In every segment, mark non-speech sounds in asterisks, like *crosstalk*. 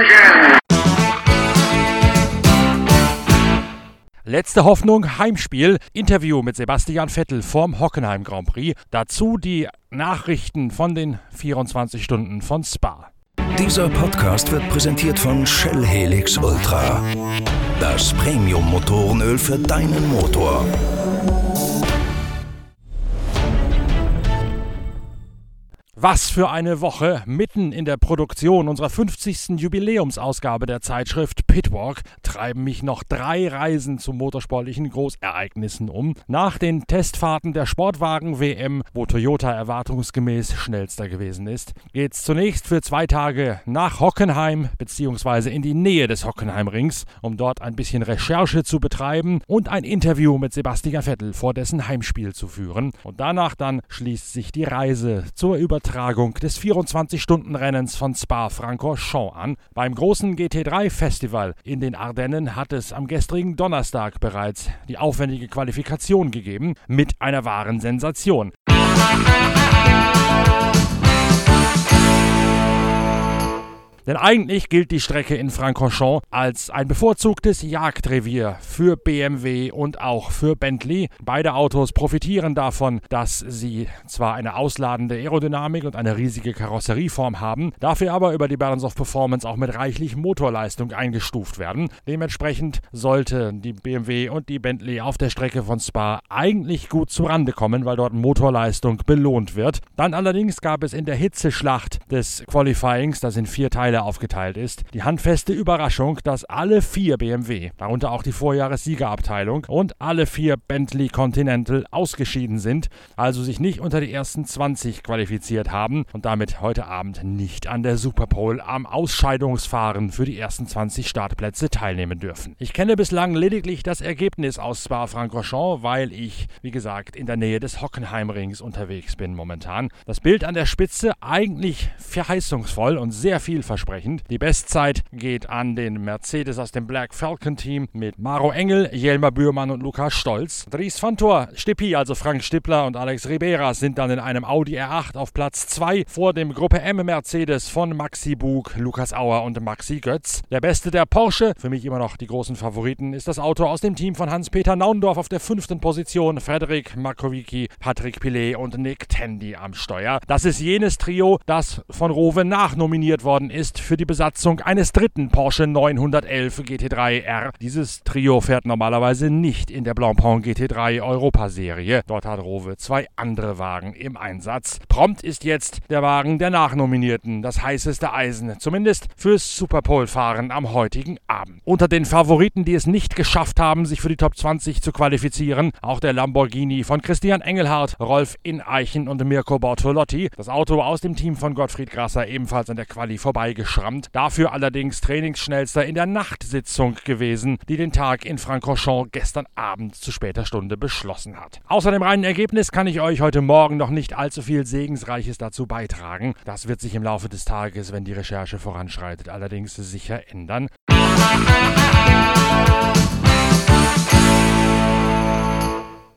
Attention! Letzte Hoffnung, Heimspiel. Interview mit Sebastian Vettel vom Hockenheim Grand Prix. Dazu die Nachrichten von den 24 Stunden von Spa. Dieser Podcast wird präsentiert von Shell Helix Ultra. Das Premium-Motorenöl für deinen Motor. Was für eine Woche! Mitten in der Produktion unserer 50. Jubiläumsausgabe der Zeitschrift Pitwalk treiben mich noch drei Reisen zu motorsportlichen Großereignissen um. Nach den Testfahrten der Sportwagen-WM, wo Toyota erwartungsgemäß schnellster gewesen ist, geht's zunächst für zwei Tage nach Hockenheim bzw. in die Nähe des Hockenheimrings, um dort ein bisschen Recherche zu betreiben und ein Interview mit Sebastian Vettel vor dessen Heimspiel zu führen. Und danach dann schließt sich die Reise zur Übertragung Übertragung des 24-Stunden-Rennens von Spa-Francorchamps an. Beim großen GT3-Festival in den Ardennen hat es am gestrigen Donnerstag bereits die aufwendige Qualifikation gegeben, mit einer wahren Sensation. Denn eigentlich gilt die Strecke in Francorchamps als ein bevorzugtes Jagdrevier für BMW und auch für Bentley. Beide Autos profitieren davon, dass sie zwar eine ausladende Aerodynamik und eine riesige Karosserieform haben, dafür aber über die Balance of Performance auch mit reichlich Motorleistung eingestuft werden. Dementsprechend sollte die BMW und die Bentley auf der Strecke von Spa eigentlich gut zurande kommen, weil dort Motorleistung belohnt wird. Dann allerdings gab es in der Hitzeschlacht des Qualifyings, das in vier Teile aufgeteilt ist, die handfeste Überraschung, dass alle vier BMW, darunter auch die Vorjahressiegerabteilung und alle vier Bentley Continental ausgeschieden sind, also sich nicht unter die ersten 20 qualifiziert haben und damit heute Abend nicht an der Superpole am Ausscheidungsfahren für die ersten 20 Startplätze teilnehmen dürfen. Ich kenne bislang lediglich das Ergebnis aus Spa-Francorchamps, weil ich, wie gesagt, in der Nähe des Hockenheimrings unterwegs bin momentan. Das Bild an der Spitze eigentlich verheißungsvoll und sehr vielversprechend ansprechend. Die Bestzeit geht an den Mercedes aus dem Black Falcon Team mit Maro Engel, Jelmer Bührmann und Lukas Stolz. Dries van Tor, Stippi, also Frank Stippler und Alex Ribera sind dann in einem Audi R8 auf Platz 2 vor dem Gruppe M Mercedes von Maxi Bug, Lukas Auer und Maxi Götz. Der beste der Porsche, für mich immer noch die großen Favoriten, ist das Auto aus dem Team von Hans-Peter Naundorf auf der fünften Position. Frederik Markowicki, Patrick Pilet und Nick Tandy am Steuer. Das ist jenes Trio, das von Rowe nachnominiert worden ist für die Besatzung eines dritten Porsche 911 GT3 R. Dieses Trio fährt normalerweise nicht in der Blancpain GT3 Europaserie. Dort hat Rowe zwei andere Wagen im Einsatz. Prompt ist jetzt der Wagen der Nachnominierten, das heißeste Eisen, zumindest fürs Superpole-Fahren am heutigen Abend. Unter den Favoriten, die es nicht geschafft haben, sich für die Top 20 zu qualifizieren, auch der Lamborghini von Christian Engelhardt, Rolf Ineichen und Mirko Bortolotti. Das Auto aus dem Team von Gottfried Grasser ebenfalls an der Quali vorbeigeschaut geschrammt, dafür allerdings Trainingsschnellster in der Nachtsitzung gewesen, die den Tag in Francorchamps gestern Abend zu später Stunde beschlossen hat. Außer dem reinen Ergebnis kann ich euch heute Morgen noch nicht allzu viel Segensreiches dazu beitragen. Das wird sich im Laufe des Tages, wenn die Recherche voranschreitet, allerdings sicher ändern.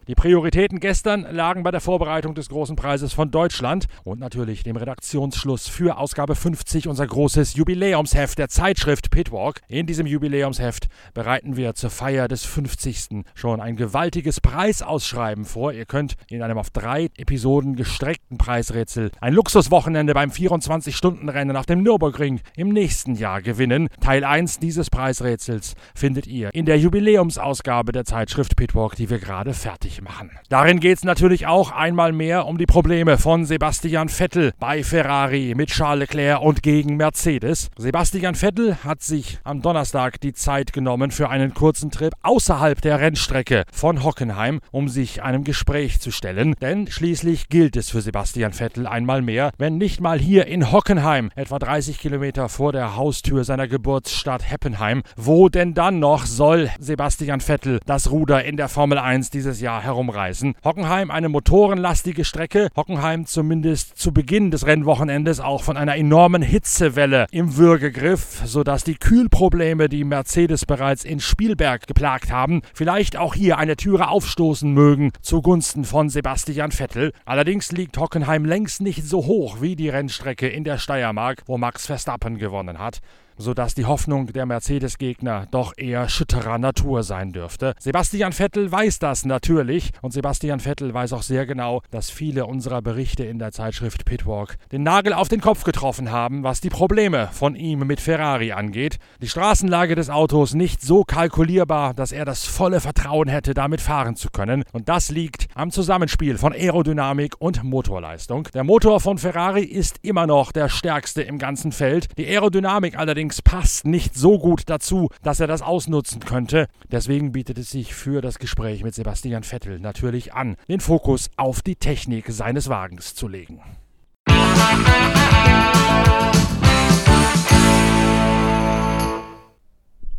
Die Prioritäten gestern lagen bei der Vorbereitung des Großen Preises von Deutschland und natürlich dem Redaktionsschluss für Ausgabe 50, unser großes Jubiläumsheft der Zeitschrift Pitwalk. In diesem Jubiläumsheft bereiten wir zur Feier des 50. schon ein gewaltiges Preisausschreiben vor. Ihr könnt in einem auf drei Episoden gestreckten Preisrätsel ein Luxuswochenende beim 24-Stunden-Rennen auf dem Nürburgring im nächsten Jahr gewinnen. Teil 1 dieses Preisrätsels findet ihr in der Jubiläumsausgabe der Zeitschrift Pitwalk, die wir gerade fertig machen. Darin geht es natürlich auch einmal mehr um die Probleme von Sebastian Vettel bei Ferrari mit Charles Leclerc und gegen Mercedes. Sebastian Vettel hat sich am Donnerstag die Zeit genommen für einen kurzen Trip außerhalb der Rennstrecke von Hockenheim, um sich einem Gespräch zu stellen. Denn schließlich gilt es für Sebastian Vettel einmal mehr, wenn nicht mal hier in Hockenheim, etwa 30 Kilometer vor der Haustür seiner Geburtsstadt Heppenheim, wo denn dann noch soll Sebastian Vettel das Ruder in der Formel 1 dieses Jahr herumreißen. Hockenheim eine motorenlastige Strecke. Hockenheim zumindest zu Beginn des Rennwochenendes auch von einer enormen Hitzewelle im Würgegriff, sodass die Kühlprobleme, die Mercedes bereits in Spielberg geplagt haben, vielleicht auch hier eine Türe aufstoßen mögen zugunsten von Sebastian Vettel. Allerdings liegt Hockenheim längst nicht so hoch wie die Rennstrecke in der Steiermark, wo Max Verstappen gewonnen hat. Sodass die Hoffnung der Mercedes-Gegner doch eher schütterer Natur sein dürfte. Sebastian Vettel weiß das natürlich und Sebastian Vettel weiß auch sehr genau, dass viele unserer Berichte in der Zeitschrift Pitwalk den Nagel auf den Kopf getroffen haben, was die Probleme von ihm mit Ferrari angeht. Die Straßenlage des Autos nicht so kalkulierbar, dass er das volle Vertrauen hätte, damit fahren zu können. Und das liegt am Zusammenspiel von Aerodynamik und Motorleistung. Der Motor von Ferrari ist immer noch der stärkste im ganzen Feld. Die Aerodynamik allerdings passt nicht so gut dazu, dass er das ausnutzen könnte. Deswegen bietet es sich für das Gespräch mit Sebastian Vettel natürlich an, den Fokus auf die Technik seines Wagens zu legen.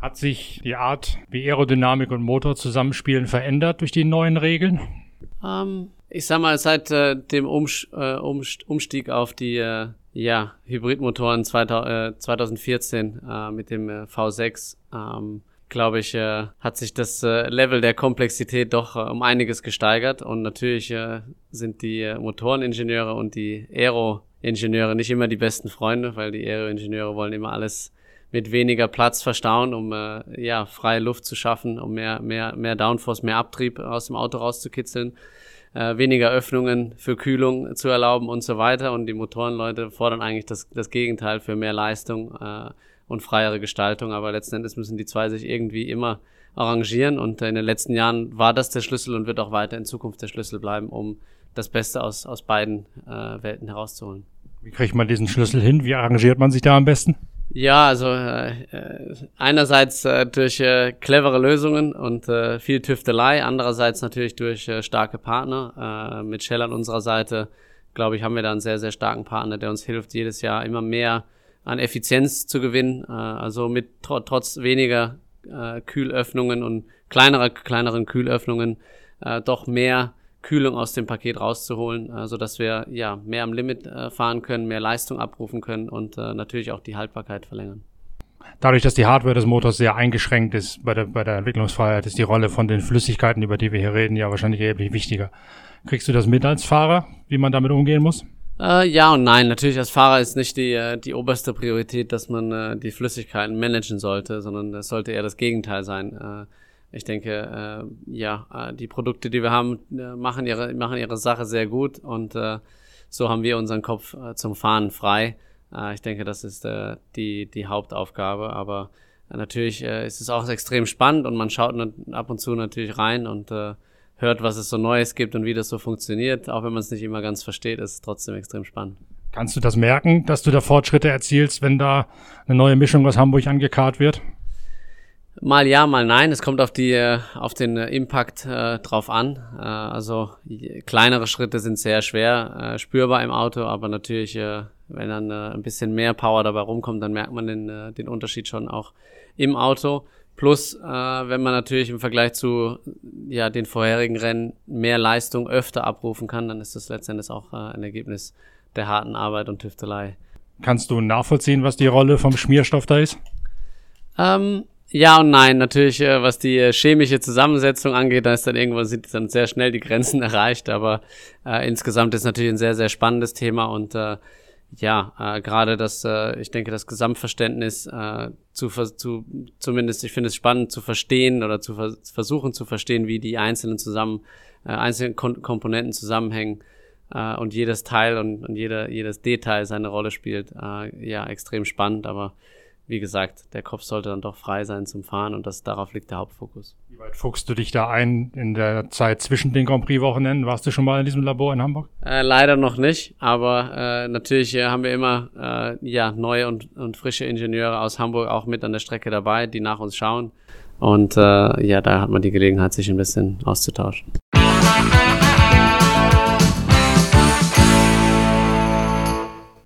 Hat sich die Art, wie Aerodynamik und Motor zusammenspielen, verändert durch die neuen Regeln? Ähm, ich sag mal, seit äh, dem Umsch äh, Umstieg auf die äh, ja, Hybridmotoren 2000, 2014 äh, mit dem äh, V6, ähm, glaube ich, äh, hat sich das äh, Level der Komplexität doch äh, um einiges gesteigert. Und natürlich äh, sind die äh, Motoreningenieure und die Aero-Ingenieure nicht immer die besten Freunde, weil die Aero-Ingenieure wollen immer alles mit weniger Platz verstauen, um äh, ja, freie Luft zu schaffen, um mehr, mehr, mehr Downforce, mehr Abtrieb aus dem Auto rauszukitzeln äh, weniger Öffnungen für Kühlung zu erlauben und so weiter. Und die Motorenleute fordern eigentlich das, das Gegenteil für mehr Leistung äh, und freiere Gestaltung. Aber letzten Endes müssen die zwei sich irgendwie immer arrangieren. Und in den letzten Jahren war das der Schlüssel und wird auch weiter in Zukunft der Schlüssel bleiben, um das Beste aus, aus beiden äh, Welten herauszuholen. Wie kriegt man diesen Schlüssel hin? Wie arrangiert man sich da am besten? Ja, also äh, äh, einerseits äh, durch äh, clevere Lösungen und äh, viel Tüftelei, andererseits natürlich durch äh, starke Partner. Äh, mit Shell an unserer Seite, glaube ich, haben wir da einen sehr, sehr starken Partner, der uns hilft, jedes Jahr immer mehr an Effizienz zu gewinnen. Äh, also mit tr trotz weniger äh, Kühlöffnungen und kleinerer, kleineren Kühlöffnungen äh, doch mehr Kühlung aus dem Paket rauszuholen, äh, so dass wir ja mehr am Limit äh, fahren können, mehr Leistung abrufen können und äh, natürlich auch die Haltbarkeit verlängern. Dadurch, dass die Hardware des Motors sehr eingeschränkt ist bei der, bei der Entwicklungsfreiheit, ist die Rolle von den Flüssigkeiten, über die wir hier reden, ja wahrscheinlich erheblich wichtiger. Kriegst du das mit als Fahrer, wie man damit umgehen muss? Äh, ja und nein. Natürlich als Fahrer ist nicht die, äh, die oberste Priorität, dass man äh, die Flüssigkeiten managen sollte, sondern das sollte eher das Gegenteil sein. Äh, ich denke, äh, ja, äh, die Produkte, die wir haben, äh, machen, ihre, machen ihre Sache sehr gut und äh, so haben wir unseren Kopf äh, zum Fahren frei. Äh, ich denke, das ist äh, die, die Hauptaufgabe, aber natürlich äh, ist es auch extrem spannend und man schaut ab und zu natürlich rein und äh, hört, was es so Neues gibt und wie das so funktioniert. Auch wenn man es nicht immer ganz versteht, ist es trotzdem extrem spannend. Kannst du das merken, dass du da Fortschritte erzielst, wenn da eine neue Mischung aus Hamburg angekarrt wird? Mal ja, mal nein. Es kommt auf die, äh, auf den äh, Impact äh, drauf an. Äh, also kleinere Schritte sind sehr schwer äh, spürbar im Auto, aber natürlich, äh, wenn dann äh, ein bisschen mehr Power dabei rumkommt, dann merkt man den, äh, den Unterschied schon auch im Auto. Plus, äh, wenn man natürlich im Vergleich zu ja, den vorherigen Rennen mehr Leistung öfter abrufen kann, dann ist das letztendlich auch äh, ein Ergebnis der harten Arbeit und Tüftelei. Kannst du nachvollziehen, was die Rolle vom Schmierstoff da ist? Ähm, ja und nein. Natürlich, äh, was die äh, chemische Zusammensetzung angeht, da ist dann irgendwann sind dann sehr schnell die Grenzen *laughs* erreicht. Aber äh, insgesamt ist natürlich ein sehr, sehr spannendes Thema und äh, ja, äh, gerade das, äh, ich denke, das Gesamtverständnis äh, zu, zu zumindest, ich finde es spannend zu verstehen oder zu vers versuchen zu verstehen, wie die einzelnen zusammen, äh, einzelnen Kon Komponenten zusammenhängen äh, und jedes Teil und, und jeder, jedes Detail seine Rolle spielt. Äh, ja, extrem spannend, aber wie gesagt, der Kopf sollte dann doch frei sein zum Fahren und das, darauf liegt der Hauptfokus. Wie weit fuchst du dich da ein in der Zeit zwischen den Grand Prix-Wochenenden? Warst du schon mal in diesem Labor in Hamburg? Äh, leider noch nicht, aber äh, natürlich äh, haben wir immer äh, ja, neue und, und frische Ingenieure aus Hamburg auch mit an der Strecke dabei, die nach uns schauen. Und äh, ja, da hat man die Gelegenheit, sich ein bisschen auszutauschen.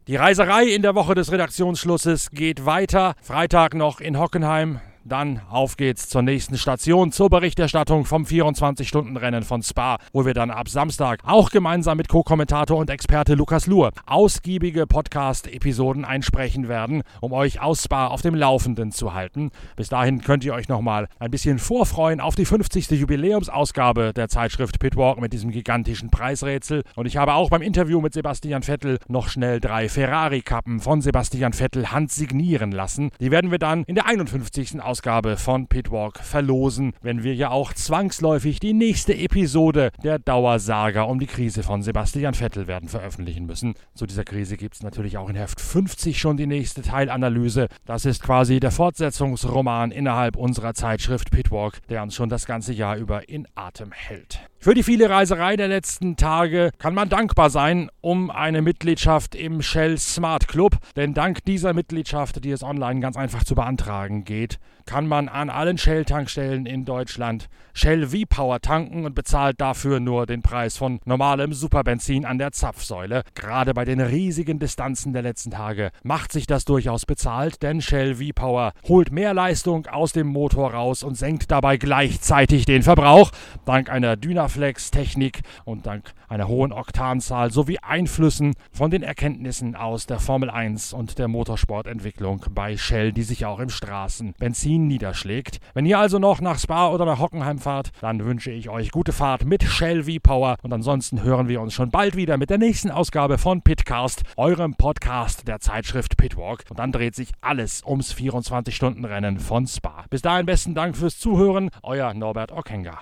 Die Reiserei in der Woche des Redaktionsschlusses geht weiter. Freitag noch in Hockenheim dann auf geht's zur nächsten Station, zur Berichterstattung vom 24-Stunden-Rennen von Spa, wo wir dann ab Samstag auch gemeinsam mit Co-Kommentator und Experte Lukas Luhr ausgiebige Podcast-Episoden einsprechen werden, um euch aus Spa auf dem Laufenden zu halten. Bis dahin könnt ihr euch nochmal ein bisschen vorfreuen auf die 50. Jubiläumsausgabe der Zeitschrift Pitwalk mit diesem gigantischen Preisrätsel. Und ich habe auch beim Interview mit Sebastian Vettel noch schnell drei Ferrari-Kappen von Sebastian Vettel handsignieren lassen. Die werden wir dann in der 51. Ausgabe von Pitwalk verlosen, wenn wir ja auch zwangsläufig die nächste Episode der Dauersaga um die Krise von Sebastian Vettel werden veröffentlichen müssen. Zu dieser Krise gibt es natürlich auch in Heft 50 schon die nächste Teilanalyse. Das ist quasi der Fortsetzungsroman innerhalb unserer Zeitschrift Pitwalk, der uns schon das ganze Jahr über in Atem hält. Für die viele Reiserei der letzten Tage kann man dankbar sein um eine Mitgliedschaft im Shell Smart Club, denn dank dieser Mitgliedschaft, die es online ganz einfach zu beantragen geht, kann man an allen Shell-Tankstellen in Deutschland Shell V-Power tanken und bezahlt dafür nur den Preis von normalem Superbenzin an der Zapfsäule. Gerade bei den riesigen Distanzen der letzten Tage macht sich das durchaus bezahlt, denn Shell V-Power holt mehr Leistung aus dem Motor raus und senkt dabei gleichzeitig den Verbrauch, dank einer Dynaflex-Technik und dank einer hohen Oktanzahl sowie Einflüssen von den Erkenntnissen aus der Formel 1 und der Motorsportentwicklung bei Shell, die sich auch im Straßenbenzin niederschlägt. Wenn ihr also noch nach Spa oder nach Hockenheim fahrt, dann wünsche ich euch gute Fahrt mit Shell V-Power und ansonsten hören wir uns schon bald wieder mit der nächsten Ausgabe von Pitcast, eurem Podcast der Zeitschrift Pitwalk und dann dreht sich alles ums 24-Stunden-Rennen von Spa. Bis dahin besten Dank fürs Zuhören, euer Norbert Okenga.